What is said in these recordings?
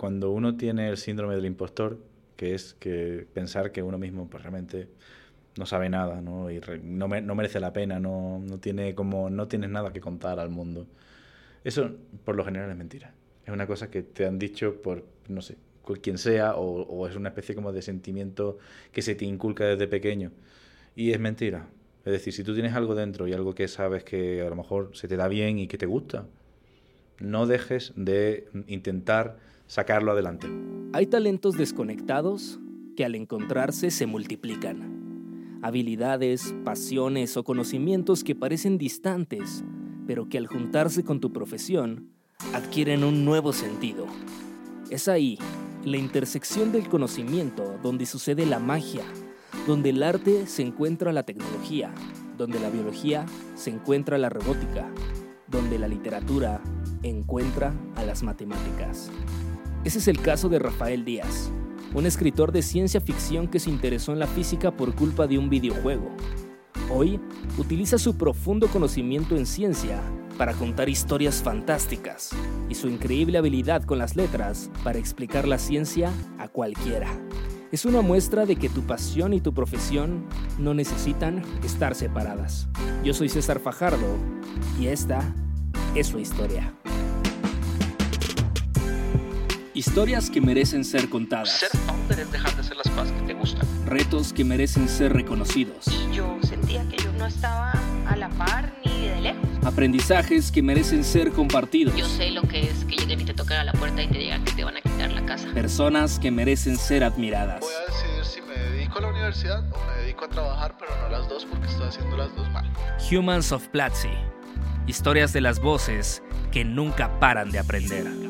cuando uno tiene el síndrome del impostor, que es que pensar que uno mismo pues, realmente no sabe nada, ¿no? Y no, no, merece la pena, no, no, tiene como, no tienes nada que contar al mundo. Eso, por lo general, es mentira. Es una cosa que te han dicho por, no sé, quien sea, o, o es una especie como de sentimiento que se te inculca desde pequeño. Y es mentira. Es decir, si tú tienes algo dentro y algo que sabes que a lo mejor se te da bien y que te gusta, no dejes de intentar sacarlo adelante. Hay talentos desconectados que al encontrarse se multiplican. Habilidades, pasiones o conocimientos que parecen distantes, pero que al juntarse con tu profesión adquieren un nuevo sentido. Es ahí, la intersección del conocimiento, donde sucede la magia, donde el arte se encuentra la tecnología, donde la biología se encuentra la robótica, donde la literatura encuentra a las matemáticas. Ese es el caso de Rafael Díaz, un escritor de ciencia ficción que se interesó en la física por culpa de un videojuego. Hoy utiliza su profundo conocimiento en ciencia para contar historias fantásticas y su increíble habilidad con las letras para explicar la ciencia a cualquiera. Es una muestra de que tu pasión y tu profesión no necesitan estar separadas. Yo soy César Fajardo y esta es su historia. Historias que merecen ser contadas. Ser founder es dejar de hacer las cosas que te gustan. Retos que merecen ser reconocidos. Yo sentía que yo no estaba a la par ni de lejos. Aprendizajes que merecen ser compartidos. Yo sé lo que es que lleguen y te toquen a la puerta y te digan que te van a quitar la casa. Personas que merecen ser admiradas. Voy a decidir si me dedico a la universidad o me dedico a trabajar, pero no las dos porque estoy haciendo las dos mal. Humans of Platzi. Historias de las voces que nunca paran de aprender.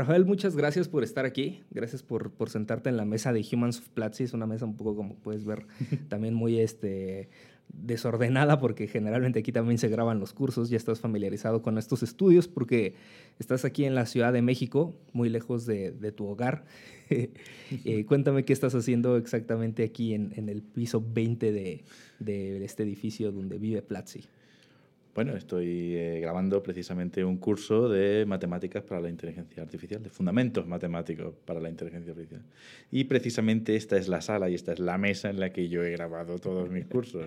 Rafael, muchas gracias por estar aquí. Gracias por, por, sentarte en la mesa de Humans of Platzi. Es una mesa un poco, como puedes ver, también muy este, desordenada porque generalmente aquí también se graban los cursos. Ya estás familiarizado con estos estudios porque estás aquí en la Ciudad de México, muy lejos de, de tu hogar. eh, cuéntame qué estás haciendo exactamente aquí en, en el piso 20 de, de este edificio donde vive Platzi. Bueno, estoy eh, grabando precisamente un curso de matemáticas para la inteligencia artificial, de fundamentos matemáticos para la inteligencia artificial. Y precisamente esta es la sala y esta es la mesa en la que yo he grabado todos mis cursos.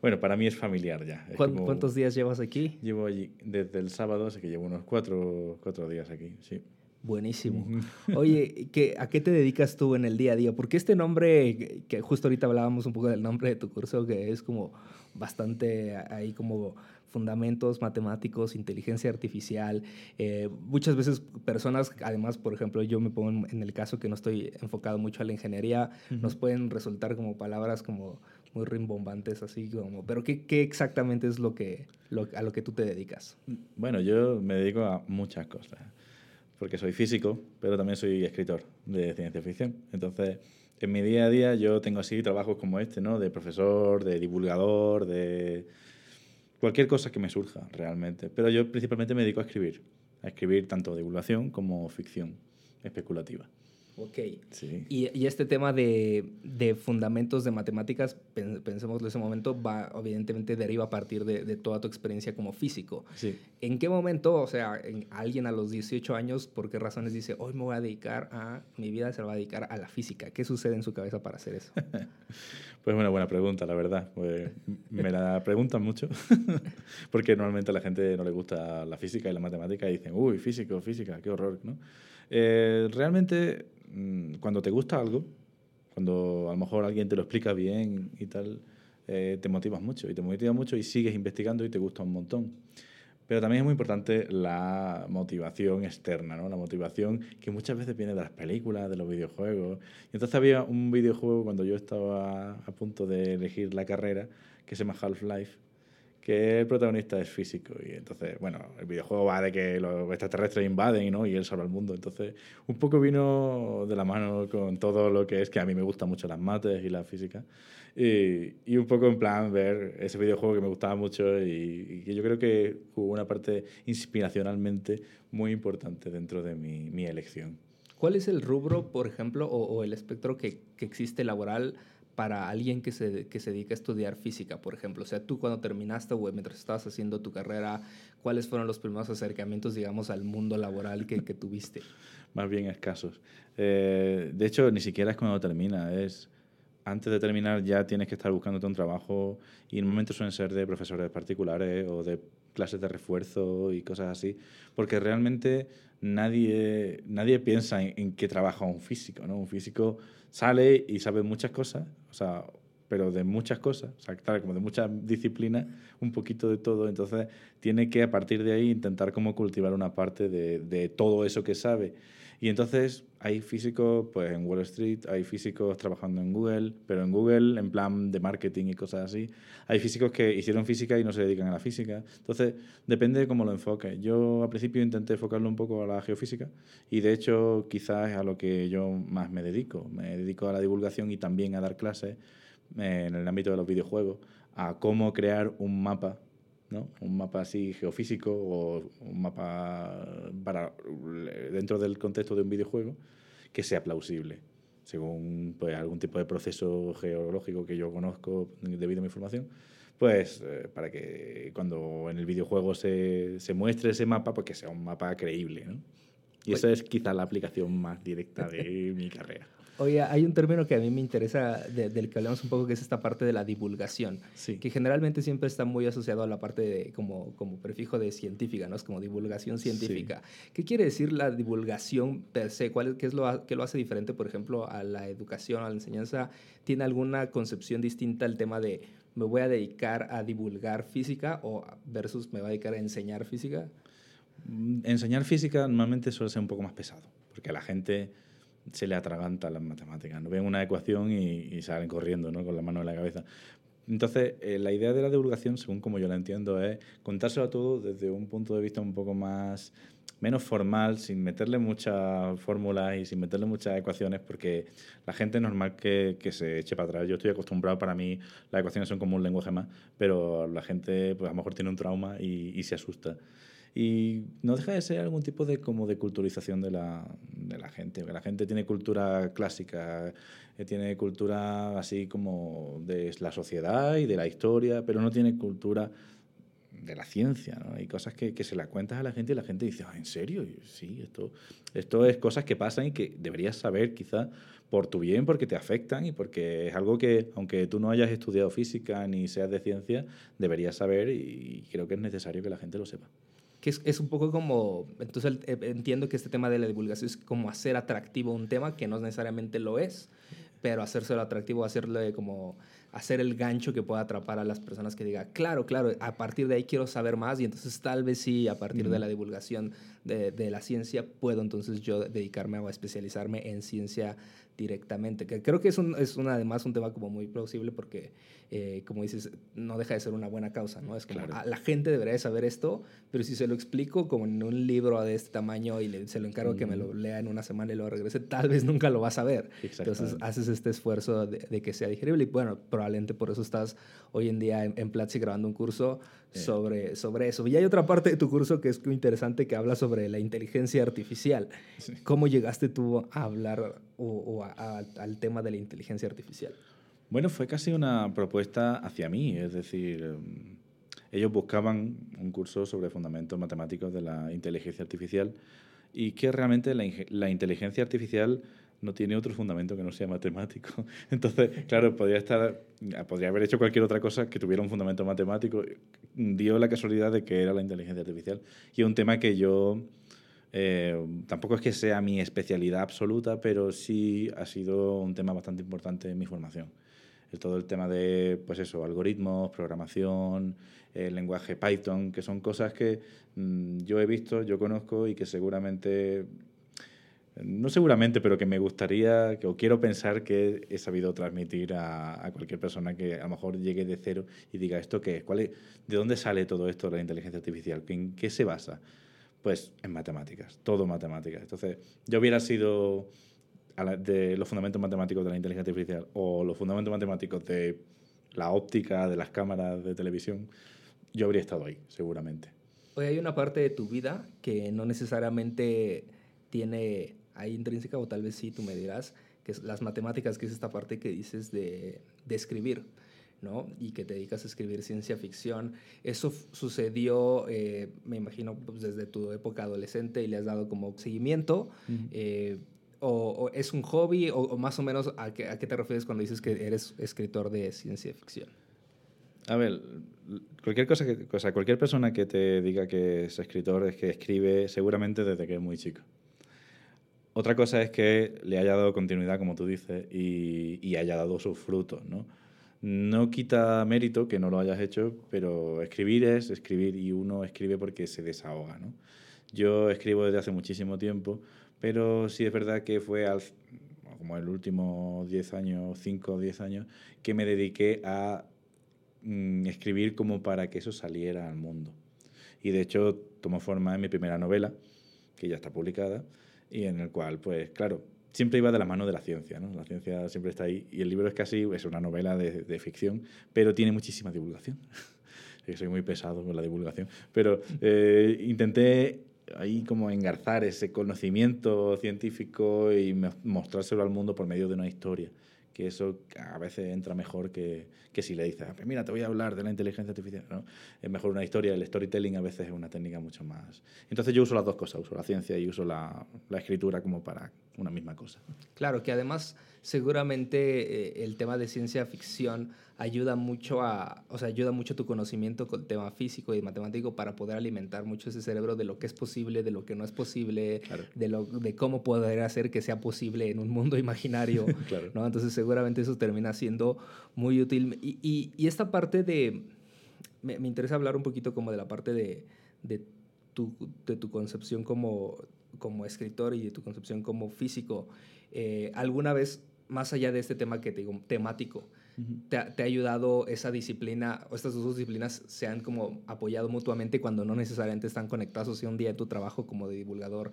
bueno, para mí es familiar ya. Es ¿Cuántos días llevas aquí? Llevo allí desde el sábado, así que llevo unos cuatro, cuatro días aquí, sí. Buenísimo. Oye, ¿qué, ¿a qué te dedicas tú en el día a día? Porque este nombre, que justo ahorita hablábamos un poco del nombre de tu curso, que es como bastante ahí como fundamentos matemáticos, inteligencia artificial. Eh, muchas veces personas, además, por ejemplo, yo me pongo en el caso que no estoy enfocado mucho a la ingeniería, nos pueden resultar como palabras como muy rimbombantes, así como, pero ¿qué, qué exactamente es lo que, lo, a lo que tú te dedicas? Bueno, yo me dedico a muchas cosas, porque soy físico, pero también soy escritor de ciencia ficción. Entonces, en mi día a día yo tengo así trabajos como este, ¿no? De profesor, de divulgador, de cualquier cosa que me surja realmente. Pero yo principalmente me dedico a escribir, a escribir tanto divulgación como ficción especulativa. Ok. Sí. Y, y, este tema de, de, fundamentos de matemáticas, pensemos en ese momento, va, evidentemente deriva a partir de, de, toda tu experiencia como físico. Sí. ¿En qué momento, o sea, en, alguien a los 18 años, por qué razones dice, hoy me voy a dedicar a, mi vida se va a dedicar a la física? ¿Qué sucede en su cabeza para hacer eso? pues una buena pregunta, la verdad. Pues, me la preguntan mucho, porque normalmente a la gente no le gusta la física y la matemática y dicen, uy, físico, física, qué horror, ¿no? Eh, realmente cuando te gusta algo, cuando a lo mejor alguien te lo explica bien y tal, eh, te motivas mucho y te motiva mucho y sigues investigando y te gusta un montón. Pero también es muy importante la motivación externa, ¿no? La motivación que muchas veces viene de las películas, de los videojuegos. Y entonces había un videojuego cuando yo estaba a punto de elegir la carrera que se llama Half-Life, que el protagonista es físico. Y entonces, bueno, el videojuego va de que los extraterrestres invaden ¿no? y él salva el mundo. Entonces, un poco vino de la mano con todo lo que es que a mí me gustan mucho las mates y la física. Y, y un poco en plan ver ese videojuego que me gustaba mucho y, que yo creo que jugó una parte inspiracionalmente muy importante dentro de mi, mi elección. ¿Cuál es el rubro, por ejemplo, o, o el espectro que, que existe laboral para alguien que se, que se dedica a estudiar física, por ejemplo? O sea, tú cuando terminaste o mientras estabas haciendo tu carrera, ¿cuáles fueron los primeros acercamientos, digamos, al mundo laboral que, tuviste? Más bien escasos. Eh, de hecho, ni siquiera es cuando termina, es antes de terminar ya tienes que estar buscándote un trabajo y en momentos suelen ser de profesores particulares o de clases de refuerzo y cosas así, porque realmente nadie, nadie piensa en, en qué trabaja un físico, ¿no? Un físico sale y sabe muchas cosas, o sea, pero de muchas cosas, o sea, claro, como de muchas disciplinas, un poquito de todo, entonces tiene que a partir de ahí intentar como cultivar una parte de todo eso que sabe. Y entonces hay físicos pues en Wall Street, hay físicos trabajando en Google, pero en Google en plan de marketing y cosas así. Hay físicos que hicieron física y no se dedican a la física. Entonces, depende de cómo lo enfoques. Yo al principio intenté enfocarlo un poco a la geofísica y de hecho quizás es a lo que yo más me dedico. Me dedico a la divulgación y también a dar clases en el ámbito de los videojuegos, a cómo crear un mapa ¿no? Un mapa así geofísico o un mapa para, dentro del contexto de un videojuego que sea plausible, según pues, algún tipo de proceso geológico que yo conozco debido a mi formación, pues eh, para que cuando en el videojuego se, se muestre ese mapa, pues que sea un mapa creíble. ¿no? Y esa es quizá la aplicación más directa de mi carrera. Oye, hay un término que a mí me interesa, de, del que hablamos un poco, que es esta parte de la divulgación, Sí. que generalmente siempre está muy asociado a la parte de, como, como prefijo de científica, ¿no? Es como divulgación científica. ¿Qué quiere decir la divulgación per se? ¿Cuál, qué, es lo, ¿Qué lo hace diferente, por ejemplo, a la educación, a la enseñanza? ¿Tiene alguna concepción distinta al tema de me voy a dedicar a divulgar física o versus me voy a dedicar a enseñar física? Mm, Enseñar física normalmente suele ser un poco más pesado, porque la gente se le atraganta las matemáticas. ¿no? Ven una ecuación y, y salen corriendo ¿no? con la mano en la cabeza. Entonces, eh, la idea de la divulgación, según como yo la entiendo, es contárselo a todo desde un punto de vista un poco más menos formal, sin meterle muchas fórmulas y sin meterle muchas ecuaciones, porque la gente es normal que, que se eche para atrás. Yo estoy acostumbrado, para mí las ecuaciones son como un lenguaje más, pero la gente pues, a lo mejor tiene un trauma y, y se asusta. Y no deja de ser algún tipo de, como de culturización de la, de la gente. La gente tiene cultura clásica, eh, tiene cultura así como de la sociedad y de la historia, pero no tiene cultura de la ciencia. ¿no? Hay cosas que, que se las cuentas a la gente y la gente dice, ah, ¿en serio? Sí, esto, esto es cosas que pasan y que deberías saber quizás por tu bien, porque te afectan y porque es algo que, aunque tú no hayas estudiado física ni seas de ciencia, deberías saber y creo que es necesario que la gente lo sepa. Que es, es un poco como, entonces eh, entiendo que este tema de la divulgación es como hacer atractivo un tema que no necesariamente lo es, pero hacérselo atractivo, hacerle como hacer el gancho que pueda atrapar a las personas que diga, claro, claro, a partir de ahí quiero saber más y entonces tal vez sí, a partir de la divulgación de, de la ciencia, puedo entonces yo dedicarme o especializarme en ciencia directamente. Que creo que es, un, es un, además un tema como muy plausible porque, eh, como dices, no deja de ser una buena causa, ¿no? Es como, Claro. "Ah, la gente debería de saber esto, pero si se lo explico como en un libro de este tamaño y le- se lo encargo que me lo lea en una semana y lo regrese, tal vez nunca lo va a saber. Entonces haces este esfuerzo de, de que sea digerible y bueno, probablemente por eso estás hoy en día en, en Platzi grabando un curso sobre, sobre eso. Y hay otra parte de tu curso que es muy interesante que habla sobre la inteligencia artificial. Sí. ¿Cómo llegaste tú a hablar o, al tema de la inteligencia artificial? Bueno, fue casi una propuesta hacia mí, es decir, em, ellos buscaban un curso sobre fundamentos matemáticos de la inteligencia artificial y que realmente la inteligencia artificial no tiene otro fundamento que no sea matemático. Entonces, claro, podría estar, podría haber hecho cualquier otra cosa que tuviera un fundamento matemático. Dio la casualidad de que era la inteligencia artificial y es un tema que yo eh, tampoco es que sea mi especialidad absoluta, pero sí ha sido un tema bastante importante en mi formación. Todo el tema de, pues eso, algoritmos, programación, el lenguaje Python, que son cosas que mm, yo he visto, yo conozco y que seguramente, no seguramente, pero que me gustaría, que, o quiero pensar que he sabido transmitir a, a cualquier persona que a lo mejor llegue de cero y diga, ¿esto qué es? ¿Cuál es? ¿De dónde sale todo esto de la inteligencia artificial? ¿En qué se basa? Pues en matemáticas, todo matemáticas. Entonces, yo hubiera sido de los fundamentos matemáticos de la inteligencia artificial o los fundamentos matemáticos de la óptica, de las cámaras de televisión, yo habría estado ahí, seguramente. Oye, hay una parte de tu vida que no necesariamente tiene ahí intrínseca, o tal vez sí, tú me dirás, que es las matemáticas, que es esta parte que dices de, de escribir. ¿No? y que te dedicas a escribir ciencia ficción. Eso sucedió, eh, me imagino, pues, desde tu época adolescente y le has dado como seguimiento. Eh, o, es un hobby? O, más o menos a qué, a qué te refieres cuando dices que eres escritor de ciencia ficción? A ver, cualquier cosa que, o sea, cualquier persona que te diga que es escritor es que escribe seguramente desde que es muy chico. Otra cosa es que le haya dado continuidad, como tú dices, y, y haya dado sus frutos, ¿no? No quita mérito que no lo hayas hecho, pero escribir es escribir y uno escribe porque se desahoga, ¿no? Yo escribo desde hace muchísimo tiempo, pero sí es verdad que fue al, como el último 10 años, 5 o 10 años, que me dediqué a mm, escribir como para que eso saliera al mundo. Y de hecho tomó forma en mi primera novela, que ya está publicada, y en el cual, pues claro, siempre iba de la mano de la ciencia, ¿no? La ciencia siempre está ahí. Y el libro es casi, es una novela de, de ficción, pero tiene muchísima divulgación. soy muy pesado con la divulgación, pero eh, intenté ahí como engarzar ese conocimiento científico y mostrárselo al mundo por medio de una historia que eso a veces entra mejor que, que si le dices, ah, pues mira, te voy a hablar de la inteligencia artificial. ¿no? Es mejor una historia, el storytelling a veces es una técnica mucho más... Entonces yo uso las dos cosas, uso la ciencia y uso la, la escritura como para una misma cosa. Claro, que además seguramente eh, el tema de ciencia ficción ayuda mucho a, o sea, ayuda mucho tu conocimiento con el tema físico y matemático para poder alimentar mucho ese cerebro de lo que es posible, de lo que no es posible, de, lo, de cómo poder hacer que sea posible en un mundo imaginario, claro. ¿no? Entonces seguramente eso termina siendo muy útil. Y, y, y esta parte de, me, me, interesa hablar un poquito como de la parte de, de, tu, de tu concepción como, como escritor y de tu concepción como físico. Eh, ¿Alguna vez, más allá de este tema que te digo, temático, te, ha, ayudado esa disciplina, o estas dos disciplinas se han como apoyado mutuamente cuando no necesariamente están conectados, o sea, un día tu trabajo como de divulgador,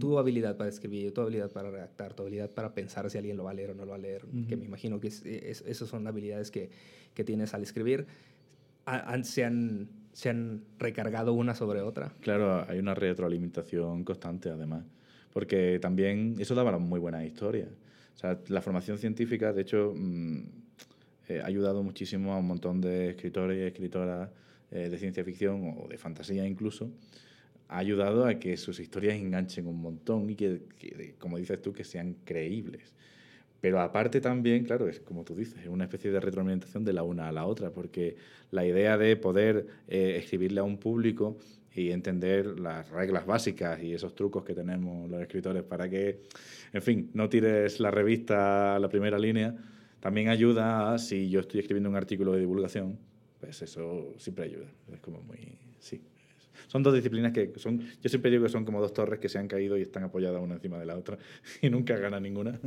tu habilidad para escribir, tu habilidad para redactar, tu habilidad para pensar si alguien lo va a leer o no lo va a leer, que me imagino que esas son habilidades que, que, tienes al escribir, se, han, se han recargado una sobre otra. Claro, hay una retroalimentación constante además, porque también eso daba muy buenas historias. O sea, la formación científica, de hecho, mmm, eh, ha ayudado muchísimo a un montón de escritores y escritoras eh, de ciencia ficción o de fantasía incluso. Ha ayudado a que sus historias enganchen un montón y que, como dices tú, que sean creíbles. Pero aparte también, claro, es como tú dices, es una especie de retroalimentación de la una a la otra, porque la idea de poder eh, escribirle a un público y entender las reglas básicas y esos trucos que tenemos los escritores para que, en fin, no tires la revista a la primera línea, también ayuda a, si yo estoy escribiendo un artículo de divulgación, pues eso siempre ayuda. Es como muy... Sí. Son dos disciplinas que son... Yo siempre digo que son como dos torres que se han caído y están apoyadas una encima de la otra y nunca gana ninguna.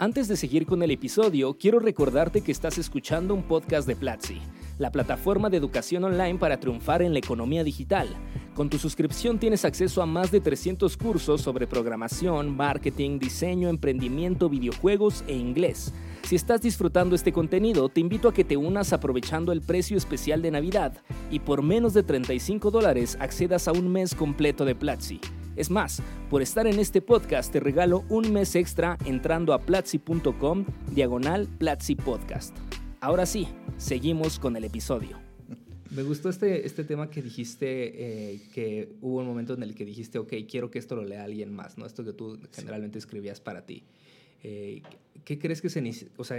Antes de seguir con el episodio, quiero recordarte que estás escuchando un podcast de Platzi, la plataforma de educación online para triunfar en la economía digital. Con tu suscripción tienes acceso a más de 300 cursos sobre programación, marketing, diseño, emprendimiento, videojuegos e inglés si estás disfrutando este contenido, te invito a que te unas aprovechando el precio especial de Navidad y por menos de 35 dólares accedas a un mes completo de Platzi. Es más, por estar en este podcast te regalo un mes extra entrando a platzi.com diagonal Platzi Podcast. Ahora sí, seguimos con el episodio. Me gustó este, este tema que dijiste, eh, que hubo un momento en el que dijiste, ok, quiero que esto lo lea alguien más, ¿no? Esto que tú generalmente escribías para ti. Eh, ¿Qué crees que se o sea,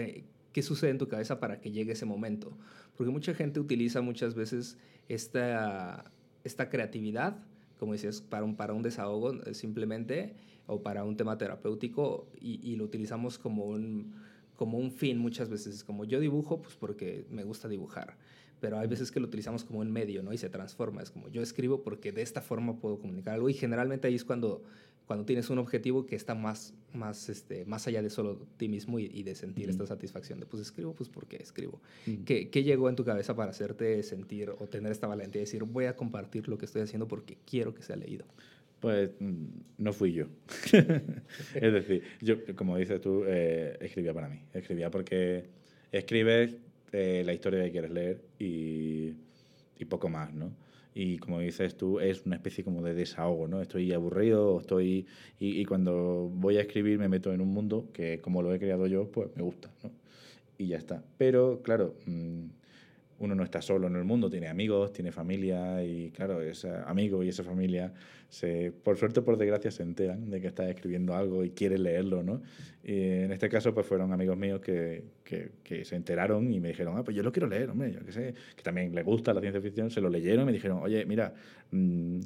qué sucede en tu cabeza para que llegue ese momento? Porque mucha gente utiliza muchas veces esta, esta creatividad, como dices, para un, para un desahogo eh, simplemente, o para un tema terapéutico, y, y lo utilizamos como un, como un fin muchas veces. Como yo dibujo, pues porque me gusta dibujar pero hay veces que lo utilizamos como un medio, ¿no? Y se transforma. Es como yo escribo porque de esta forma puedo comunicar algo y generalmente ahí es cuando cuando tienes un objetivo que está más, más, este, más allá de solo ti mismo y, de sentir esta satisfacción de, pues escribo, pues porque escribo. ¿Qué, ¿Qué, llegó en tu cabeza para hacerte sentir o tener esta valentía de decir, voy a compartir lo que estoy haciendo porque quiero que sea leído? Pues mm, no fui yo. es decir, yo, como dices tú, eh, escribía para mí. Escribía porque escribes eh, la historia que quieres leer y, y poco más, ¿no? Y como dices tú, es una especie como de desahogo, ¿no? Estoy aburrido, estoy... Y, cuando voy a escribir me meto en un mundo que como lo he creado yo, pues me gusta, ¿no? Y ya está. Pero, claro, mm, uno no está solo en el mundo, tiene amigos, tiene familia y claro, ese amigo y esa familia, se, por suerte o por desgracia, se enteran de que estás escribiendo algo y quieren leerlo, ¿no? Y en este caso, pues fueron amigos míos que, que, que, se enteraron y me dijeron, ah, pues yo lo quiero leer, hombre, yo que sé, que también les gusta la ciencia ficción, se lo leyeron y me dijeron, oye, mira, mmm,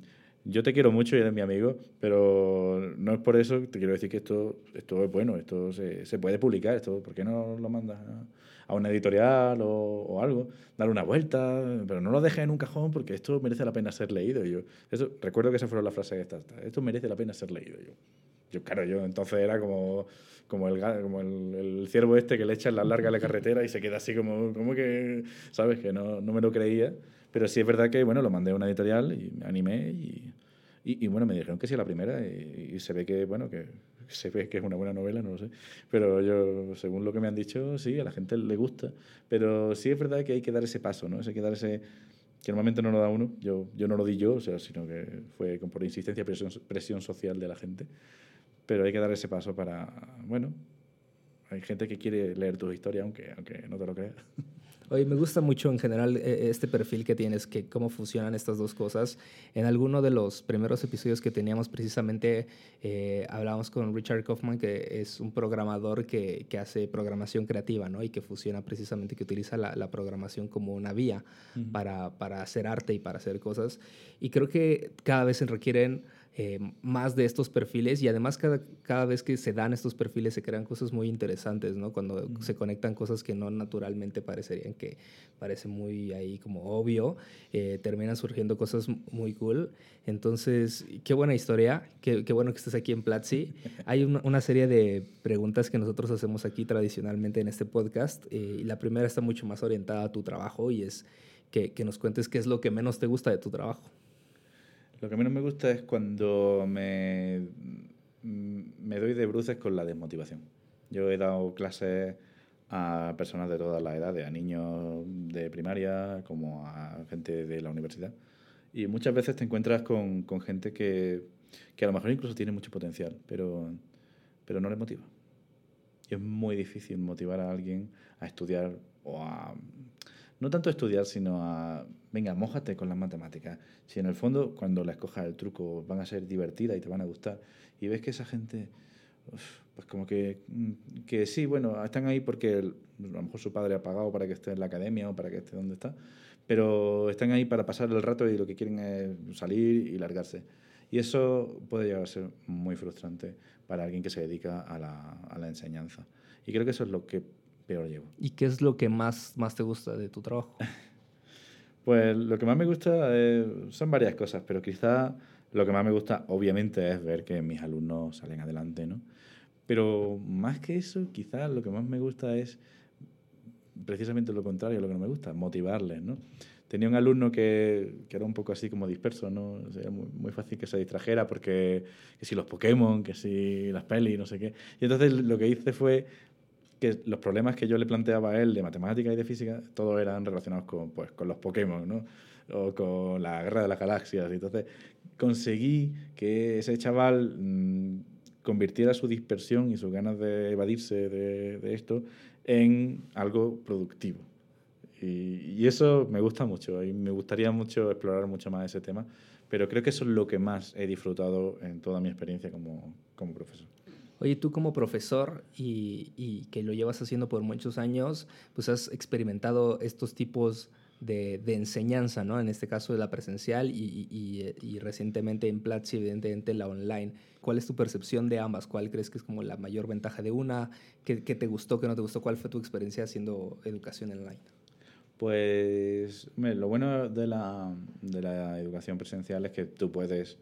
yo te quiero mucho y eres mi amigo, pero no es por eso, te quiero decir que esto, esto es bueno, esto se, se puede publicar, esto, ¿por qué no lo mandas a, a una editorial o, o, algo? Darle una vuelta, pero no lo dejes en un cajón porque esto merece la pena ser leído. Yo, eso, recuerdo que esa fue la frase de esta, esto merece la pena ser leído. Yo, yo claro, yo entonces era como, como, el, como el, el ciervo este que le echa en la larga a la carretera y se queda así como, como que, ¿sabes? Que no, no me lo creía. Pero sí es verdad que, bueno, lo mandé a una editorial y me animé y, y, y bueno, me dijeron que sí la primera y, y, se ve que, bueno, que se ve que es una buena novela, no lo sé. Pero yo, según lo que me han dicho, sí, a la gente le gusta. Pero sí es verdad que hay que dar ese paso, ¿no? Hay que dar ese que normalmente no lo da uno, yo, yo no lo di yo, o sea, sino que fue por insistencia, presión, presión social de la gente, pero hay que dar ese paso para, bueno, hay gente que quiere leer tus historias, aunque, aunque no te lo creas. Oye, me gusta mucho en general este perfil que tienes, que cómo funcionan estas dos cosas. En alguno de los primeros episodios que teníamos precisamente eh, hablábamos con Richard Kaufman, que es un programador que, que, hace programación creativa, ¿no? Y que funciona precisamente, que utiliza la, la programación como una vía uh -huh. para, para hacer arte y para hacer cosas. Y creo que cada vez se requieren eh, más de estos perfiles y además cada, cada vez que se dan estos perfiles se crean cosas muy interesantes, ¿no? Cuando mm. se conectan cosas que no naturalmente parecerían que parece muy ahí como obvio, eh, terminan surgiendo cosas muy cool. Entonces, qué buena historia, qué, qué bueno que estés aquí en Platzi. Hay una, una, serie de preguntas que nosotros hacemos aquí tradicionalmente en este podcast eh, y la primera está mucho más orientada a tu trabajo y es que, que nos cuentes qué es lo que menos te gusta de tu trabajo. Lo que menos me gusta es cuando me, me doy de bruces con la desmotivación. Yo he dado clases a personas de todas las edades, a niños de primaria como a gente de la universidad. Y muchas veces te encuentras con, con gente que, que, a lo mejor incluso tiene mucho potencial, pero, pero no les motiva. Y es muy difícil motivar a alguien a estudiar o a no tanto estudiar, sino a, venga, mójate con las matemáticas. Si en el fondo, cuando la escojas el truco, van a ser divertidas y te van a gustar, y ves que esa gente, pues como que, que sí, bueno, están ahí porque el, a lo mejor su padre ha pagado para que esté en la academia o para que esté donde está, pero están ahí para pasar el rato y lo que quieren es salir y largarse. Y eso puede llegar a ser muy frustrante para alguien que se dedica a la, a la enseñanza. Y creo que eso es lo que peor llevo. ¿Y qué es lo que más, más te gusta de tu trabajo? pues lo que más me gusta es, son varias cosas, pero quizá lo que más me gusta obviamente es ver que mis alumnos salen adelante, ¿no? Pero más que eso, quizás lo que más me gusta es precisamente lo contrario, lo que no me gusta, motivarles, ¿no? Tenía un alumno que, que era un poco así como disperso, ¿no? O muy, muy, fácil que se distrajera porque que si los Pokémon, que si las pelis, no sé qué. Y entonces lo que hice fue que los problemas que yo le planteaba a él de matemática y de física, todos eran relacionados con, pues, con los Pokémon, ¿no? O con la guerra de las galaxias. Entonces conseguí que ese chaval mmm, convirtiera su dispersión y sus ganas de evadirse de, de esto en algo productivo. Y, y, eso me gusta mucho y me gustaría mucho explorar mucho más ese tema, pero creo que eso es lo que más he disfrutado en toda mi experiencia como, como profesor. Oye, tú como profesor y, que lo llevas haciendo por muchos años, pues has experimentado estos tipos de, enseñanza, ¿no? En este caso de la presencial y, y, y, recientemente en Platzi, evidentemente la online. ¿Cuál es tu percepción de ambas? ¿Cuál crees que es como la mayor ventaja de una? ¿Qué, te gustó, qué no te gustó? ¿Cuál fue tu experiencia haciendo educación online? Pues lo bueno de la educación presencial es que tú puedes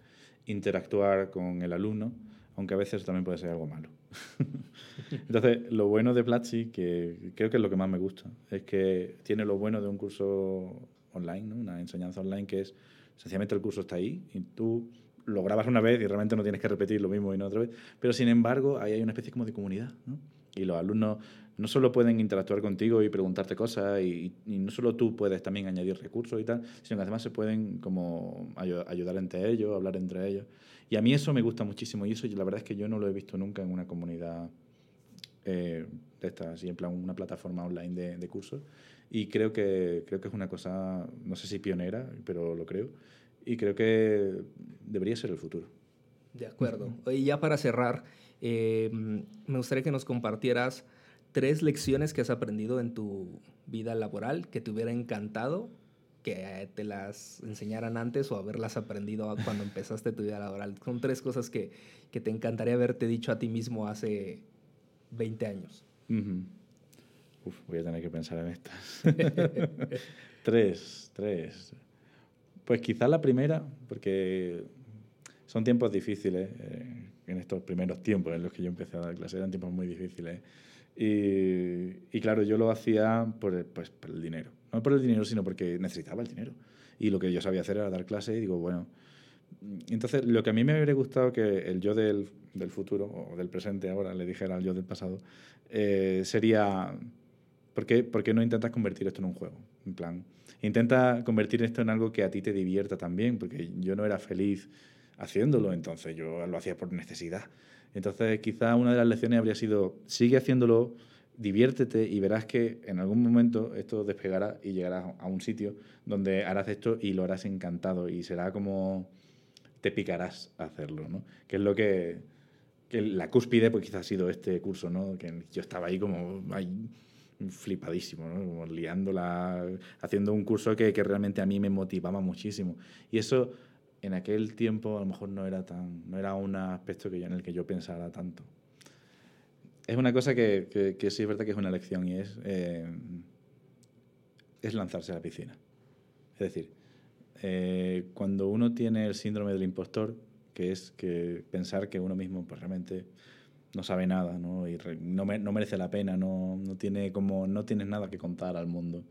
interactuar con el alumno, aunque a veces también puede ser algo malo. Entonces, lo bueno de Platzi, que creo que es lo que más me gusta, es que tiene lo bueno de un curso online, ¿no? una enseñanza online, que es sencillamente el curso está ahí y tú lo grabas una vez y realmente no tienes que repetir lo mismo y no otra vez, pero sin embargo ahí hay una especie como de comunidad, ¿no? y los alumnos no solo pueden interactuar contigo y preguntarte cosas, y, y no solo tú puedes también añadir recursos y tal, sino que además se pueden como ayu- ayudar entre ellos, hablar entre ellos. Y a mí eso me gusta muchísimo, y eso la verdad es que yo no lo he visto nunca en una comunidad eh, de esta, así en plan una plataforma online de, de cursos. Y creo que, creo que es una cosa, no sé si pionera, pero lo creo. Y creo que debería ser el futuro. De acuerdo. Y ya para cerrar, eh, me gustaría que nos compartieras tres lecciones que has aprendido en tu vida laboral que te hubiera encantado que te las enseñaran antes o haberlas aprendido cuando empezaste tu vida laboral. Son tres cosas que, que te encantaría haberte dicho a ti mismo hace 20 años. Ujú. Uf, voy a tener que pensar en estas. tres, tres. Pues quizás la primera, porque son tiempos difíciles, eh, en estos primeros tiempos en los que yo empecé a dar clases, eran tiempos muy difíciles. Y, y claro, yo lo hacía por pues, por el dinero. No por el dinero, sino porque necesitaba el dinero. Y lo que yo sabía hacer era dar clases y digo, bueno, entonces, lo que a mí me hubiera gustado que el yo del, del futuro, o del presente ahora, le dijera al yo del pasado, eh, sería, ¿por qué, ¿por qué no intentas convertir esto en un juego? En plan, intenta convertir esto en algo que a ti te divierta también, porque yo no era feliz haciéndolo, entonces yo lo hacía por necesidad. Entonces, quizá una de las lecciones habría sido, sigue haciéndolo, diviértete y verás que en algún momento esto despegará y llegarás a un sitio donde harás esto y lo harás encantado y será como te picarás a hacerlo, ¿no? Que es lo que, que la cúspide, pues quizás ha sido este curso, ¿no? Que yo estaba ahí como ahí flipadísimo, ¿no? Como liándola, haciendo un curso que, que realmente a mí me motivaba muchísimo. Y eso en aquel tiempo a lo mejor no era tan, no era un aspecto que yo, en el que yo pensara tanto. Es una cosa que, sí es verdad que es una lección y es, eh, es lanzarse a la piscina. Es decir, eh, cuando uno tiene el síndrome del impostor, que es que pensar que uno mismo pues, realmente no sabe nada ¿no? y no, me, no, merece la pena, no, no, tiene como, no tienes nada que contar al mundo.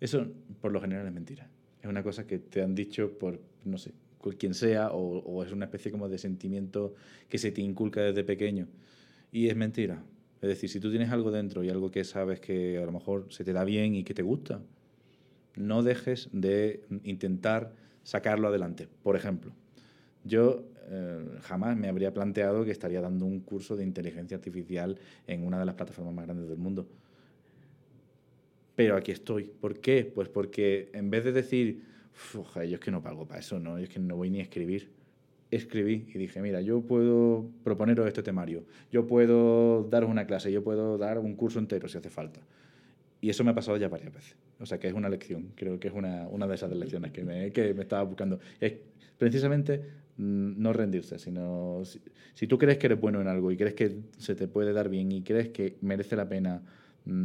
Eso por lo general es mentira. Es una cosa que te han dicho por, no sé, quien sea o, o es una especie como de sentimiento que se te inculca desde pequeño. Y es mentira. Es decir, si tú tienes algo dentro y algo que sabes que a lo mejor se te da bien y que te gusta, no dejes de intentar sacarlo adelante. Por ejemplo, yo eh, jamás me habría planteado que estaría dando un curso de inteligencia artificial en una de las plataformas más grandes del mundo. Pero aquí estoy. ¿Por qué? Pues porque en vez de decir, yo es que no pago para eso, no, es que no voy ni a escribir, escribí y dije, mira, yo puedo proponeros este temario, yo puedo daros una clase, yo puedo dar un curso entero si hace falta. Y eso me ha pasado ya varias veces. O sea, que es una lección. Creo que es una, una de esas lecciones que me, que me estaba buscando. Es precisamente no rendirse, sino si, si, tú crees que eres bueno en algo y crees que se te puede dar bien y crees que merece la pena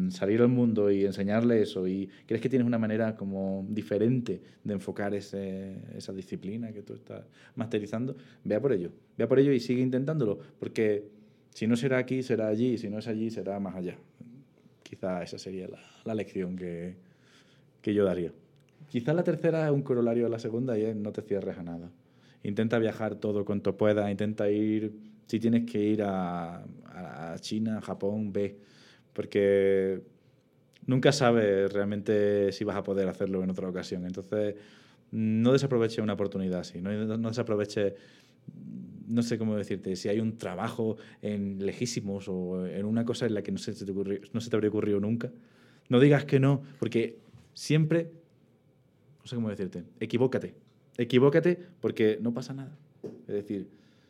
salir al mundo y enseñarle eso y crees que tienes una manera como diferente de enfocar ese, esa disciplina que tú estás masterizando, vea por ello. Vea por ello y sigue intentándolo, porque si no será aquí, será allí, si no es allí, será más allá. Quizá esa sería la, la lección que, que yo daría. Quizá la tercera es un corolario a la segunda y es no te cierres a nada. Intenta viajar todo cuanto puedas, intenta ir, si tienes que ir a, a China, Japón, ve, porque nunca sabes realmente si vas a poder hacerlo en otra ocasión. Entonces, no desaproveche una oportunidad así, no, no desaproveche, no sé cómo decirte, si hay un trabajo en lejísimos o en una cosa en la que no se te, ocurrió, no se te habría ocurrido nunca, no digas que no, porque siempre, no sé cómo decirte, equivócate equivócate porque no pasa nada. Es decir,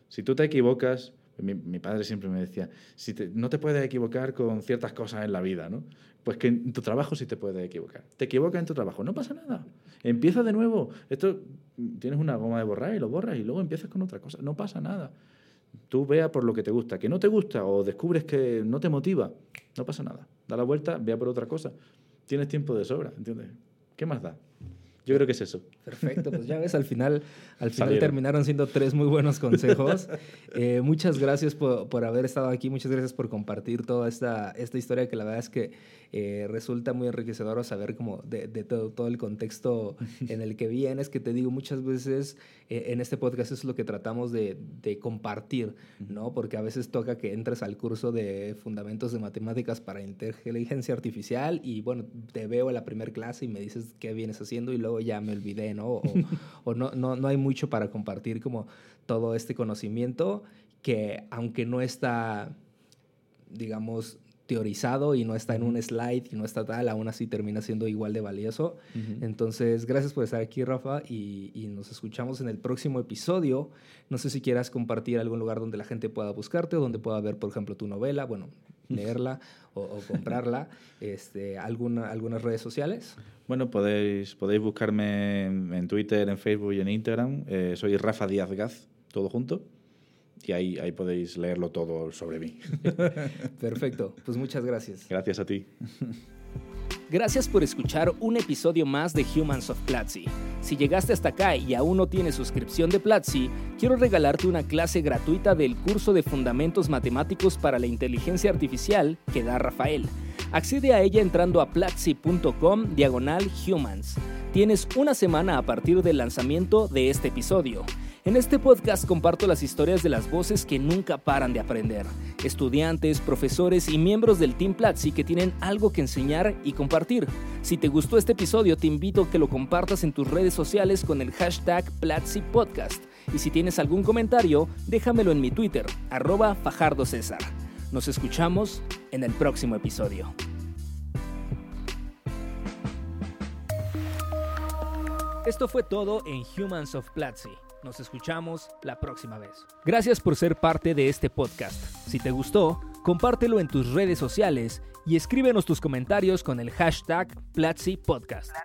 si tú te equivocas, mi, padre siempre me decía, si no te puedes equivocar con ciertas cosas en la vida, ¿no? Pues que en tu trabajo sí te puedes equivocar. Te equivocas en tu trabajo, no pasa nada. Empieza de nuevo. Esto tienes una goma de borrar y lo borras y luego empiezas con otra cosa. No pasa nada. Tú vea por lo que te gusta. Que no te gusta o descubres que no te motiva, no pasa nada. Da la vuelta, vea por otra cosa. Tienes tiempo de sobra, ¿entiendes? ¿Qué más da? Yo creo que es eso. Perfecto, pues ya ves, al final, al final Salieron. terminaron siendo tres muy buenos consejos. Eh, muchas gracias por, por haber estado aquí, muchas gracias por compartir toda esta, esta historia que la verdad es que eh, resulta muy enriquecedor saber como de, de todo, todo el contexto en el que vienes, que te digo muchas veces eh, en este podcast es lo que tratamos de, de compartir, ¿no? Porque a veces toca que entres al curso de fundamentos de matemáticas para inteligencia artificial y bueno, te veo en la primera clase y me dices qué vienes haciendo y luego ya me olvidé, ¿no? O, o no, no, no hay mucho para compartir como todo este conocimiento que aunque no está, digamos, teorizado y no está en un slide y no está tal, aún así termina siendo igual de valioso. Entonces, gracias por estar aquí, Rafa, y, y nos escuchamos en el próximo episodio. No sé si quieras compartir algún lugar donde la gente pueda buscarte o donde pueda ver, por ejemplo, tu novela, bueno, leerla o, o comprarla, este, alguna, algunas redes sociales. Bueno, podéis, podéis buscarme en, en Twitter, en Facebook y en Instagram. Eh, soy Rafa Díaz Gaz, todo junto. Y ahí, ahí podéis leerlo todo sobre mí. Perfecto, pues muchas gracias. Gracias a ti. Gracias por escuchar un episodio más de Humans of Platzi. Si llegaste hasta acá y aún no tienes suscripción de Platzi, quiero regalarte una clase gratuita del curso de Fundamentos Matemáticos para la Inteligencia Artificial que da Rafael. Accede a ella entrando a platzi.com diagonal humans. Tienes una semana a partir del lanzamiento de este episodio. En este podcast comparto las historias de las voces que nunca paran de aprender. Estudiantes, profesores y miembros del Team Platzi que tienen algo que enseñar y compartir. Si te gustó este episodio, te invito a que lo compartas en tus redes sociales con el hashtag Platzi Podcast. Y si tienes algún comentario, déjamelo en mi Twitter, arroba Fajardo César. Nos escuchamos en el próximo episodio. Esto fue todo en Humans of Platzi. Nos escuchamos la próxima vez. Gracias por ser parte de este podcast. Si te gustó, compártelo en tus redes sociales y escríbenos tus comentarios con el hashtag Platzi Podcast.